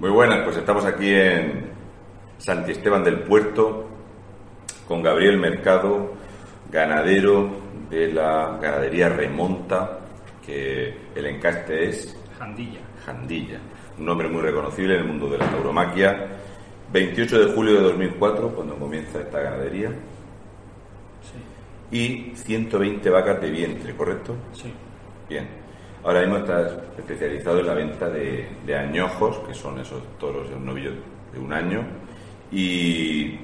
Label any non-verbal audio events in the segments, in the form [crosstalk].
Muy buenas, pues estamos aquí en Santi Esteban del Puerto con Gabriel Mercado, ganadero de la ganadería Remonta, que el encaste es Jandilla. Jandilla, un nombre muy reconocible en el mundo de la tauromaquia. 28 de julio de 2004, cuando comienza esta ganadería, Sí, y 120 vacas de vientre, ¿correcto? sí. Bien. Ahora mismo estás especializado en la venta de, de añojos, que son esos toros de un novillo de un año, y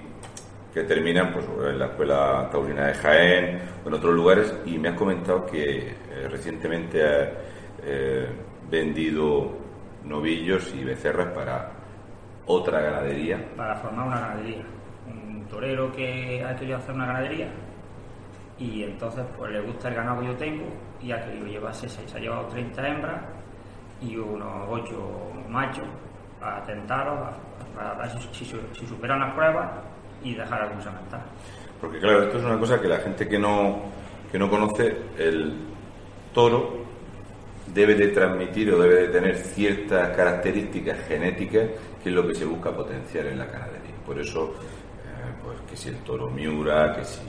que terminan pues, en la Escuela Taurina de Jaén o en otros lugares. Y me has comentado que eh, recientemente has eh, vendido novillos y becerras para otra ganadería. Para formar una ganadería. Un torero que ha querido hacer una ganadería y entonces pues le gusta el ganado que yo tengo y ha querido llevarse seis. Ha llevado 30 hembras y unos 8 machos para tentarlos, para ver si, superan las pruebas y dejar algún semental. Porque claro, esto es una cosa que la gente que no, que no conoce, el toro debe de transmitir o debe de tener ciertas características genéticas que es lo que se busca potenciar en la ganadería. Por eso, eh, pues que si el toro miura, que si...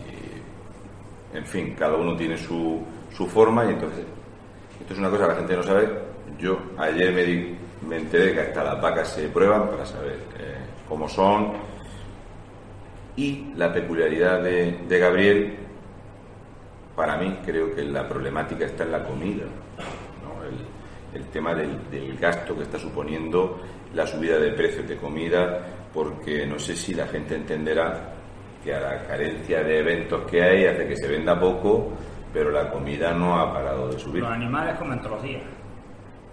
En fin, cada uno tiene su, su forma y entonces... Esto es una cosa que la gente no sabe. Yo ayer me, enteré que hasta las vacas se prueban para saber eh, cómo son, y la peculiaridad de, Gabriel, para mí, creo que la problemática está en la comida. El, tema del gasto que está suponiendo la subida de precios de comida, porque no sé si la gente entenderá a la carencia de eventos que hay hace que se venda poco, pero la comida no ha parado de subir. Los animales comen todos los días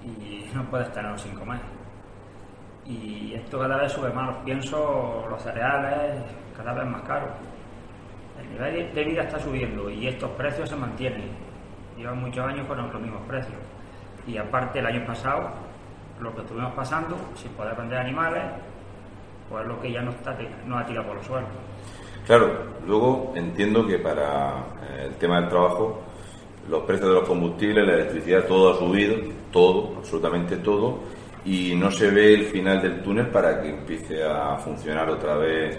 y no puedes tenerlos sin comer. Y esto cada vez sube más, los piensos, los cereales, cada vez más caros. El nivel de vida está subiendo y estos precios se mantienen. Llevan muchos años con los mismos precios. Y aparte, el año pasado, lo que estuvimos pasando, sin poder vender animales, pues lo que ya no, está, no ha tirado por los suelos. Claro, luego entiendo que para eh, el tema del trabajo, los precios de los combustibles, la electricidad, todo ha subido, todo, absolutamente todo, y no se ve el final del túnel para que empiece a funcionar otra vez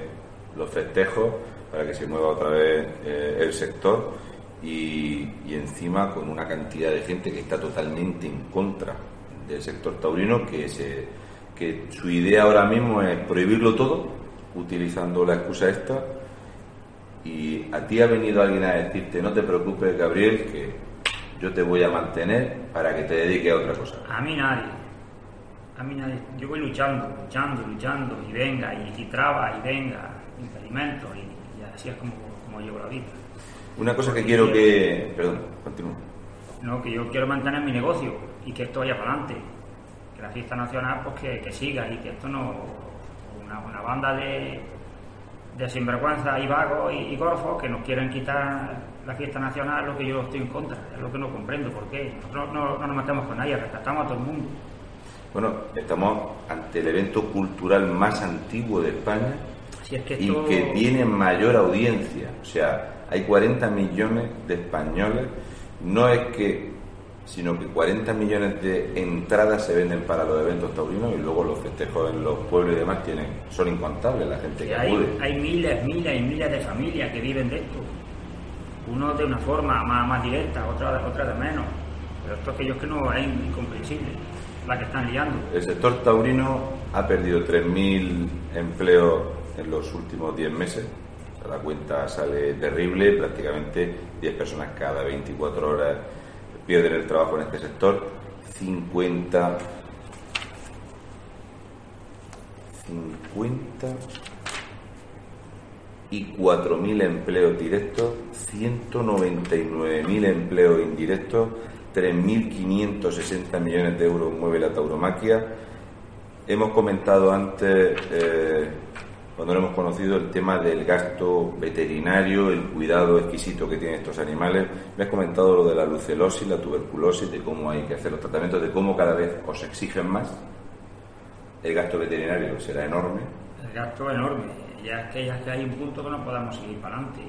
los festejos, para que se mueva otra vez eh, el sector, y, encima con una cantidad de gente que está totalmente en contra del sector taurino, que su idea ahora mismo es prohibirlo todo, utilizando la excusa esta, y a ti ha venido alguien a decirte, no te preocupes, Gabriel, que yo te voy a mantener para que te dediques a otra cosa. A mí nadie. A mí nadie. Yo voy luchando, luchando, luchando, y venga, y, y traba, y venga, impedimentos, y, y así es como, como llevo la vida. Una cosa que quiero que... Perdón, continúa. No, que yo quiero mantener mi negocio y que esto vaya para adelante. Que la fiesta nacional, pues que, que siga y que esto no. Una, una banda de, de sinvergüenza y vagos y, y gorfos que nos quieren quitar la fiesta nacional, lo que yo estoy en contra. Es lo que no comprendo. ¿Por qué? Nosotros no, no nos metemos con nadie, respetamos a todo el mundo. Bueno, estamos ante el evento cultural más antiguo de España Si es que y que tiene mayor audiencia. O sea, hay 40 millones de españoles. No es que, sino que 40 millones de entradas se venden para los eventos taurinos y luego los festejos en los pueblos y demás tienen, son incontables la gente que que hay, acude. hay miles, miles y miles de familias que viven de esto. Uno de una forma más, más directa, otra, otra de menos. Pero esto aquello es que no es incomprensible, la que están liando. El sector taurino ha perdido 3.000 empleos en los últimos 10 meses. O sea, la cuenta sale terrible, prácticamente 10 personas cada 24 horas pierden el trabajo en este sector. 50 50 y 4.000 empleos directos, 199.000 empleos indirectos, 3.560 millones de euros mueve la tauromaquia hemos comentado antes, eh, cuando lo hemos conocido, el tema del gasto veterinario, el cuidado exquisito que tienen estos animales. Me has comentado lo de la lucelosis, la tuberculosis, de cómo hay que hacer los tratamientos, de cómo cada vez os exigen más. El gasto veterinario será enorme. El gasto enorme. Ya es que, ya es que hay un punto que no podamos seguir para adelante.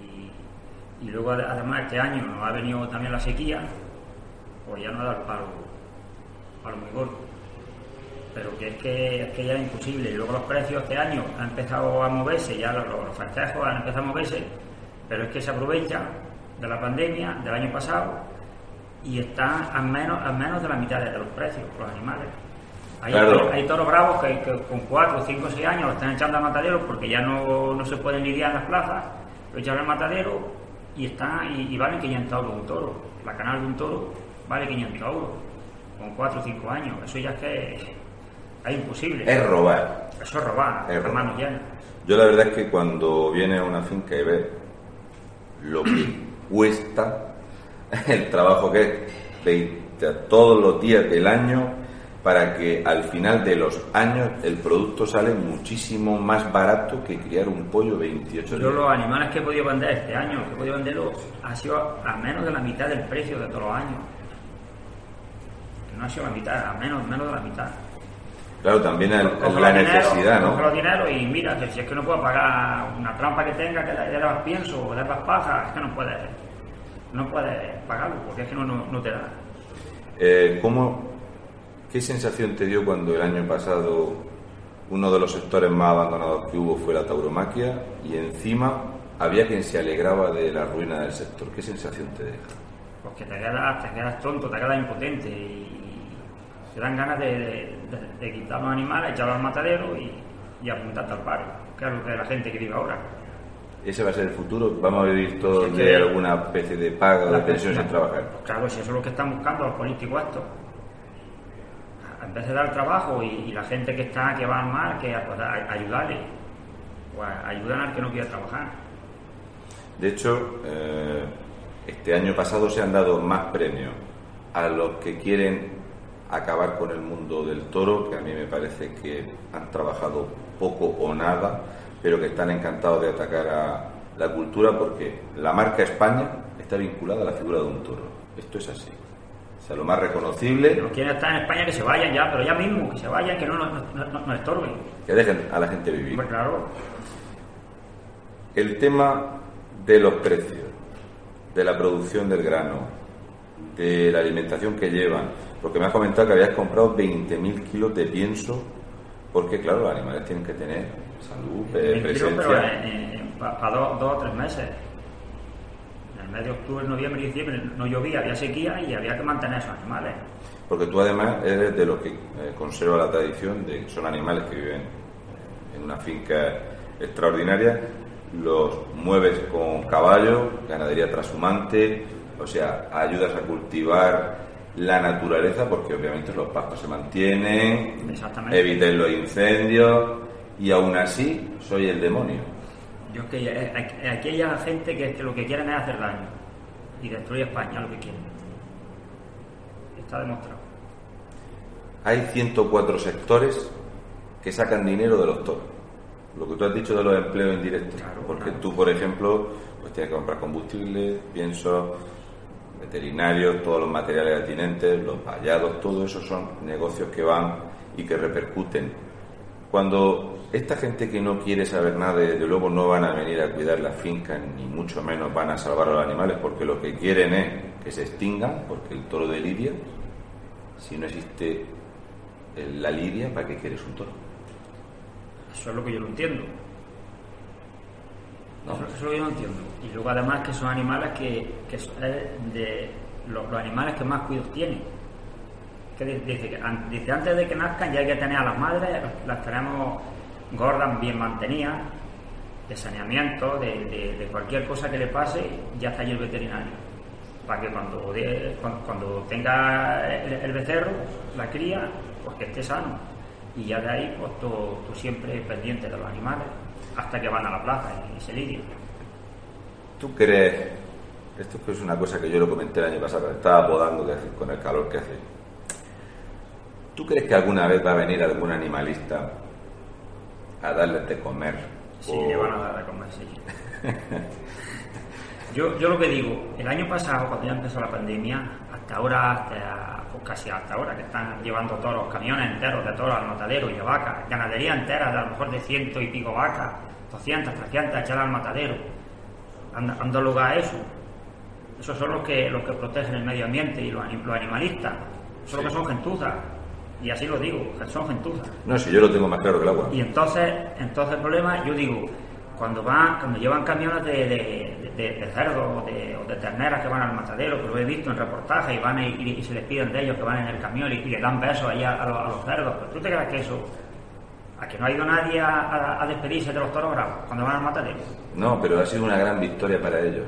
Y, y luego, además, este año nos ha venido también la sequía, pues ya no da el paro, paro muy gordo. Pero que es, que es que ya es imposible. Y luego los precios este año han empezado a moverse, ya los, los festejos han empezado a moverse, pero es que se aprovecha de la pandemia del año pasado y están a menos, a menos de la mitad de los precios los animales. Hay, Claro. hay toros bravos que, que con 4, 5, 6 años lo están echando al matadero porque ya no, no se pueden lidiar en las plazas, lo echan al matadero y, están, y, y valen 500 euros un toro. La canal de un toro vale 500 euros con 4 o 5 años. Eso ya es que es, imposible. Es robar. Eso es robar, Es robar. llenas. Yo la verdad es que cuando viene a una finca y ve lo que [clears throat] cuesta el trabajo que es veinte- todos los días del año para que al final de los años el producto sale muchísimo más barato que criar un pollo 28 Yo los animales que he podido vender este año, que he podido venderlo, ha sido a menos de la mitad del precio de todos los años. No ha sido la mitad, a menos, menos de la mitad. Claro, también el- Coge la dinero, necesidad, coge los ¿no? dinero y mira, que si es que no puedo pagar una trampa que tenga, que le dé más pienso o le dé más paja, es que no puedes no puedes pagarlo, porque es que no, no, no te da. Eh, ¿cómo, ¿Qué sensación te dio cuando el año pasado uno de los sectores más abandonados que hubo fue la tauromaquia y encima había quien se alegraba de la ruina del sector? ¿Qué sensación te deja? Porque te quedas, te quedas tonto, te quedas impotente y te dan ganas de, de- de- de quitar los animales, echarlos al matadero y, y apuntarte al paro, que es lo que la gente que vive ahora. ¿Ese va a ser el futuro? ¿Vamos a vivir todos Es de alguna especie de paga o de pensión sin trabajar? Pues claro, si eso es lo que están buscando los políticos estos. En vez de dar trabajo y, y la gente que está, que va al mar, que pues, a- ayudarle. Pues ayudan al que no quiere trabajar. De hecho, eh, este año pasado se han dado más premios a los que quieren acabar con el mundo del toro, que a mí me parece que han trabajado poco o nada, pero que están encantados de atacar a la cultura porque la marca España está vinculada a la figura de un toro. Esto es así. O sea, lo más reconocible, Los que quieren estar en España que se vayan ya, pero ya mismo, que se vayan, que no nos no, no- nos estorben. que dejen a la gente vivir. Pues claro, El tema de los precios, de la producción del grano, de la alimentación que llevan, porque me has comentado que habías comprado 20.000 kilos de pienso, porque claro, los animales tienen que tener salud, eh, presencia. pero para dos, dos o tres meses. En el mes de octubre, noviembre y diciembre no llovía, había sequía y había que mantener esos animales. Porque tú además eres de los que eh, conserva la tradición de que son animales que viven en una finca extraordinaria, los mueves con caballo, ganadería trashumante, o sea, ayudas a cultivar la naturaleza porque obviamente los pastos se mantienen, evites los incendios y aún así soy el demonio. Yo es que eh, aquí- aquí hay gente que, que lo que quieren es hacer daño y destruir España, lo que quieren. Está demostrado. Hay 104 sectores que sacan dinero de los toros. Lo que tú has dicho de los empleos indirectos. Claro, porque claro. tú, por ejemplo, pues tienes que comprar combustible, pienso, veterinarios, todos los materiales atinentes, los vallados, todo eso son negocios que van y que repercuten. Cuando esta gente que no quiere saber nada, desde luego no van a venir a cuidar las fincas, ni mucho menos van a salvar a los animales, porque lo que quieren es que se extingan, porque el toro de Lidia, si no existe la lidia, ¿para qué quieres un toro? Eso es lo que yo no entiendo. Eso, yo no entiendo. Y luego además que son animales que, que son de los, animales que más cuidados tienen. Que dice, antes de que nazcan ya hay que tener a las madres, las tenemos gordas, bien mantenidas, de saneamiento, de, cualquier cosa que le pase, ya está allí el veterinario. Para que cuando, cuando, tenga el, el becerro, la cría, pues que esté sano. Y ya de ahí, pues tú, tú siempre pendiente de los animales, hasta que van a la plaza y, se lidian. ¿Tú crees? Esto es una cosa que yo lo comenté el año pasado, estaba podando que con el calor que hace. ¿Tú crees que alguna vez va a venir algún animalista a darles de comer? Sí, O- le van a dar de comer, sí. [laughs] yo, yo lo que digo, el año pasado, cuando ya empezó la pandemia, hasta ahora, hasta, pues casi hasta ahora, que están llevando todos los camiones enteros de toros al matadero y de vacas, ganadería entera de a lo mejor de ciento y pico vacas, 200, 300, echar al matadero, han, han dado lugar a eso. Esos son los que, los que protegen el medio ambiente y los, anim- los animalistas. Son los que son gentuzas. Y así lo digo, son gentuzas. No, si yo lo tengo más claro que el agua. Y entonces, entonces el problema, yo digo, cuando van, cuando llevan camiones de, de, de, de cerdos o de, terneras que van al matadero, que lo he visto en reportajes y van y, y- y se les piden de ellos que van en el camión y, y le dan besos ahí a, a los, a los cerdos. ¿Pero tú te crees que eso, a que no ha ido nadie a, despedirse de los toros bravos cuando van al matadero? No, pero ha sido una gran victoria para ellos.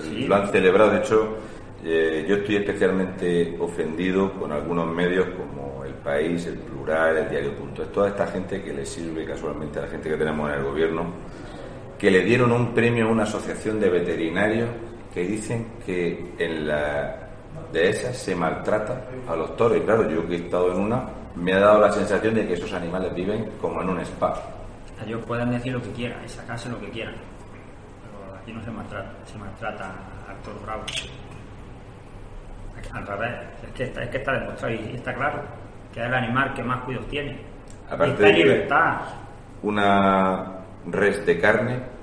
Sí. Lo han celebrado, de hecho, eh, yo estoy especialmente ofendido con algunos medios como El País, El Plural, El Diario.es, toda esta gente que le sirve casualmente a la gente que tenemos en el gobierno, que le dieron un premio a una asociación de veterinarios que dicen que en la de esas se maltrata a los toros. Y claro, yo que he estado en una, me ha dado la sensación de que esos animales viven como en un spa. Ellos pueden decir lo que quieran y sacarse lo que quieran. Pero aquí no se maltrata, se maltrata al toro bravo. Al revés, es que está, es que está demostrado y está claro que es el animal que más cuidados tiene. Aparte y está de libertad. Una res de carne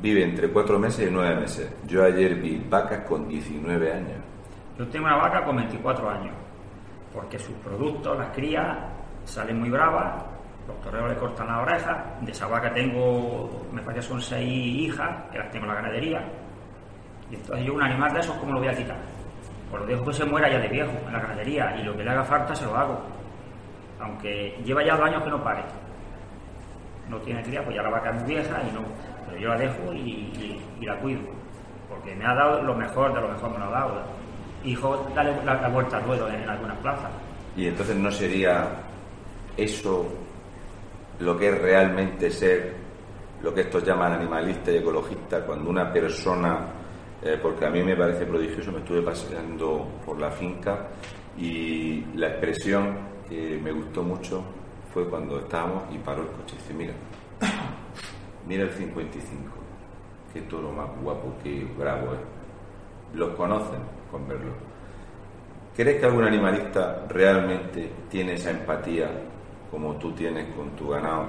vive entre cuatro meses y nueve meses. Yo ayer vi vacas con 19 años. Yo tengo una vaca con 24 años, porque sus productos, las crías, salen muy bravas, los toreros le cortan las orejas, de esa vaca tengo, me parece que son seis hijas, que las tengo en la ganadería, y entonces yo un animal de esos, ¿cómo lo voy a quitar? Pues lo dejo que se muera ya de viejo en la ganadería, y lo que le haga falta se lo hago, aunque lleva ya dos años que no pare. No tiene cría, pues ya la vaca es muy vieja y no, yo la dejo y, la cuido, porque me ha dado lo mejor de lo mejor me lo ha dado. Hijo, dale la, la vuelta al ruedo en, en algunas plazas. Y entonces no sería eso lo que es realmente ser lo que estos llaman animalista y ecologista, cuando una persona, eh, porque a mí me parece prodigioso, me estuve paseando por la finca y la expresión que me gustó mucho fue cuando estábamos y paró el coche y dice, mira, mira el 55, qué toro más guapo, qué bravo es. Los conocen con verlo. ¿Crees que algún animalista realmente tiene esa empatía como tú tienes con tu ganado?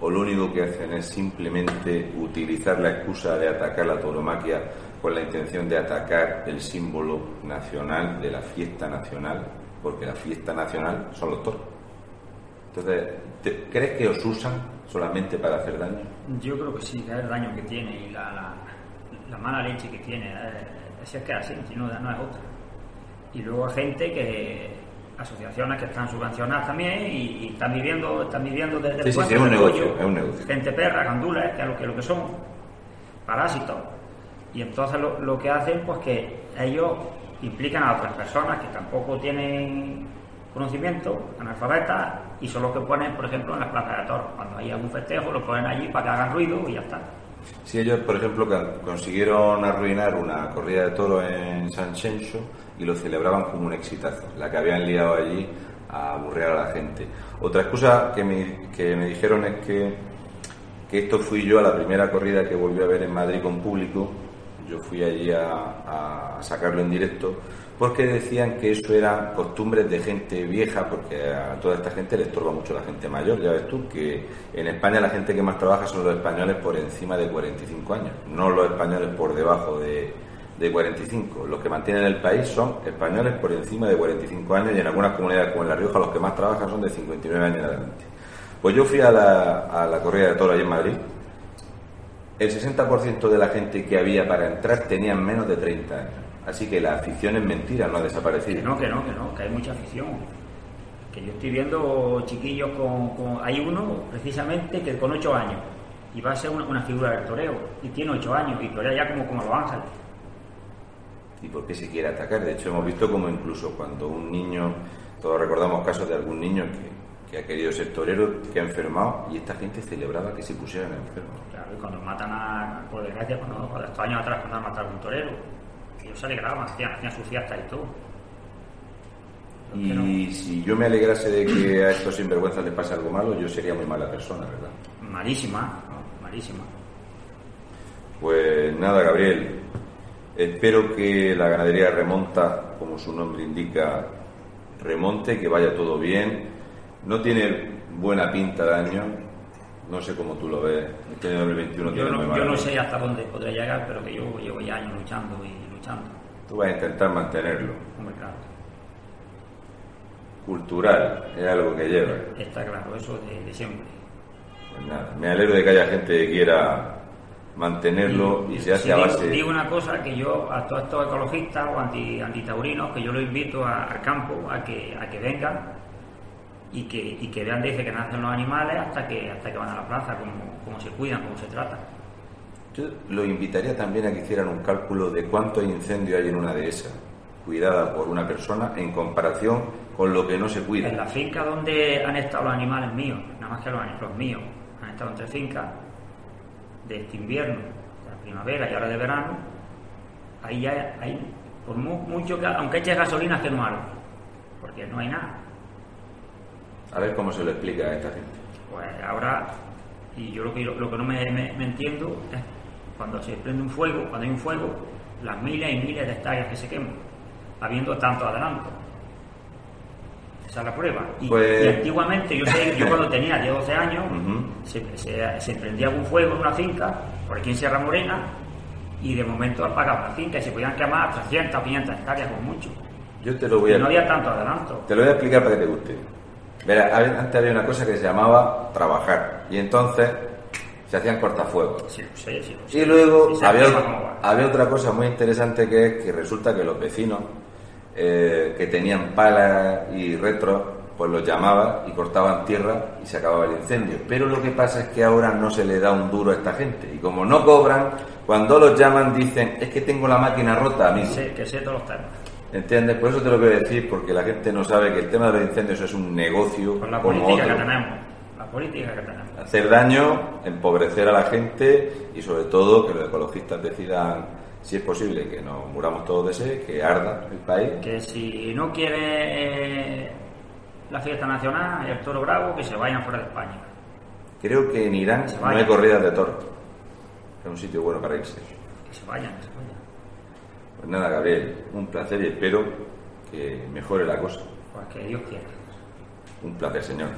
¿O lo único que hacen es simplemente utilizar la excusa de atacar la tauromaquia con la intención de atacar el símbolo nacional de la fiesta nacional? Porque la fiesta nacional son los toros. Entonces, ¿te- ¿crees que os usan solamente para hacer daño? Yo creo que sí, que es el daño que tiene y la, la, la mala leche que tiene. eh, si es que es así, no, no es otra. Y luego hay gente que, asociaciones que están subvencionadas también y, y están viviendo, están viviendo desde Sí, sí, sí, es un negocio, es un negocio. Gente perra, gandules, que es lo que, lo que son, parásitos. Y entonces lo, lo que hacen, pues que ellos implican a otras personas que tampoco tienen conocimiento, analfabetas, y son los que ponen, por ejemplo, en las plazas de toros. Cuando hay algún festejo, lo ponen allí para que hagan ruido y ya está. Si ellos, por ejemplo, consiguieron arruinar una corrida de toros en San Chencho y lo celebraban como un exitazo, la que habían liado allí a aburrir a la gente. Otra excusa que me, que me dijeron es que, que esto fui yo a la primera corrida que volví a ver en Madrid con público, yo fui allí a, sacarlo en directo, porque decían que eso eran costumbres de gente vieja, porque a toda esta gente le estorba mucho la gente mayor. Ya ves tú que en España la gente que más trabaja son los españoles por encima de 45 años, no los españoles por debajo de, de 45. Los que mantienen el país son españoles por encima de 45 años y en algunas comunidades como en La Rioja los que más trabajan son de 59 años adelante. Pues yo fui a la, a la corrida de toro allí en Madrid. El 60% de la gente que había para entrar tenían menos de 30 años. Así que la afición es mentira, no ha desaparecido. Que no, que no, que no, que hay mucha afición. Que yo estoy viendo chiquillos con, con- Hay uno, precisamente, que con 8 años. Y va a ser una, una figura del toreo. Y tiene 8 años. Y torea ya como, como Los Ángeles. ¿Y por qué se quiere atacar? De hecho, hemos visto como incluso cuando un niño, todos recordamos casos de algún niño que, que ha querido ser torero, que ha enfermado, y esta gente celebraba que se pusieran enfermos. Claro, y cuando matan a. Por desgracia, cuando, cuando estos años atrás, cuando han matado a un torero. Ellos se alegraban, hacían, hacían su fiesta y todo. no. Y si yo me alegrase de que a estos sinvergüenzas les pase algo malo, yo sería muy mala persona, ¿verdad? Malísima, ¿no? malísima. Pues nada, Gabriel. Espero que la ganadería remonta, como su nombre indica, remonte, que vaya todo bien. No tiene buena pinta de año. No sé cómo tú lo ves. Este año 2021 Yo tiene no, yo no sé hasta dónde podré llegar, pero que yo llevo ya años luchando y luchando. Tú vas a intentar mantenerlo. Hombre, claro. Cultural, es algo que lleva. Está claro, eso de, de siempre. Pues nada, me alegro de que haya gente que quiera mantenerlo y se hace Sí, a digo, base. digo una cosa que yo a todos estos ecologistas o anti, antitaurinos que yo los invito a- al campo a que a que vengan y que, y que vean desde que nacen los animales hasta que hasta que van a la plaza cómo, cómo se cuidan cómo se tratan Yo lo invitaría también a que hicieran un cálculo de cuántos incendios hay en una dehesa cuidada por una persona en comparación con lo que no se cuida. en la finca donde han estado los animales míos nada más que los, los míos han estado entre fincas de este invierno de la primavera y ahora de verano ahí ya hay por mu- mucho que aunque eches gasolina que no algo porque no hay nada A ver cómo se lo explica a esta gente. Pues ahora, y yo lo que, lo que no me, me- me entiendo es cuando se prende un fuego, cuando hay un fuego, las miles y miles de hectáreas que se queman, habiendo tanto adelanto. Esa es la prueba. Y, Pues- y antiguamente, yo, sé, yo cuando tenía 10 12 años, [laughs] se, se, se prendía un fuego en una finca, por aquí en Sierra Morena, y de momento apagaba la finca y se podían quemar 300 500 hectáreas con mucho. Yo te lo voy Y a, no había tanto adelanto. te lo voy a explicar para que te guste. Verá, antes había una cosa que se llamaba trabajar y entonces se hacían cortafuegos. Sí, sí, lo sé. Y luego Sí, había, había otra cosa muy interesante que es que resulta que los vecinos eh, que tenían palas y retros, pues los llamaban y cortaban tierra y se acababa el incendio. Pero lo que pasa es que ahora no se le da un duro a esta gente. Y como no cobran, cuando los llaman dicen, es que tengo la máquina rota, amigo. Sé, que sé todos los temas. ¿Entiendes? Por eso te lo quiero decir, porque la gente no sabe que el tema de los incendios es un negocio Con la como política otro. que tenemos. La política que tenemos. Hacer daño, empobrecer a la gente y sobre todo que los ecologistas decidan si es posible que nos muramos todos de sed, que arda el país. Que si no quiere eh, la fiesta nacional, el toro bravo, que se vayan fuera de España. Creo que en Irán no hay corridas de toros. Es un sitio bueno para irse. Que se vayan, que se vayan. Pues nada, Gabriel, un placer y espero que mejore la cosa. Pues que Dios quiera. Un placer, señor.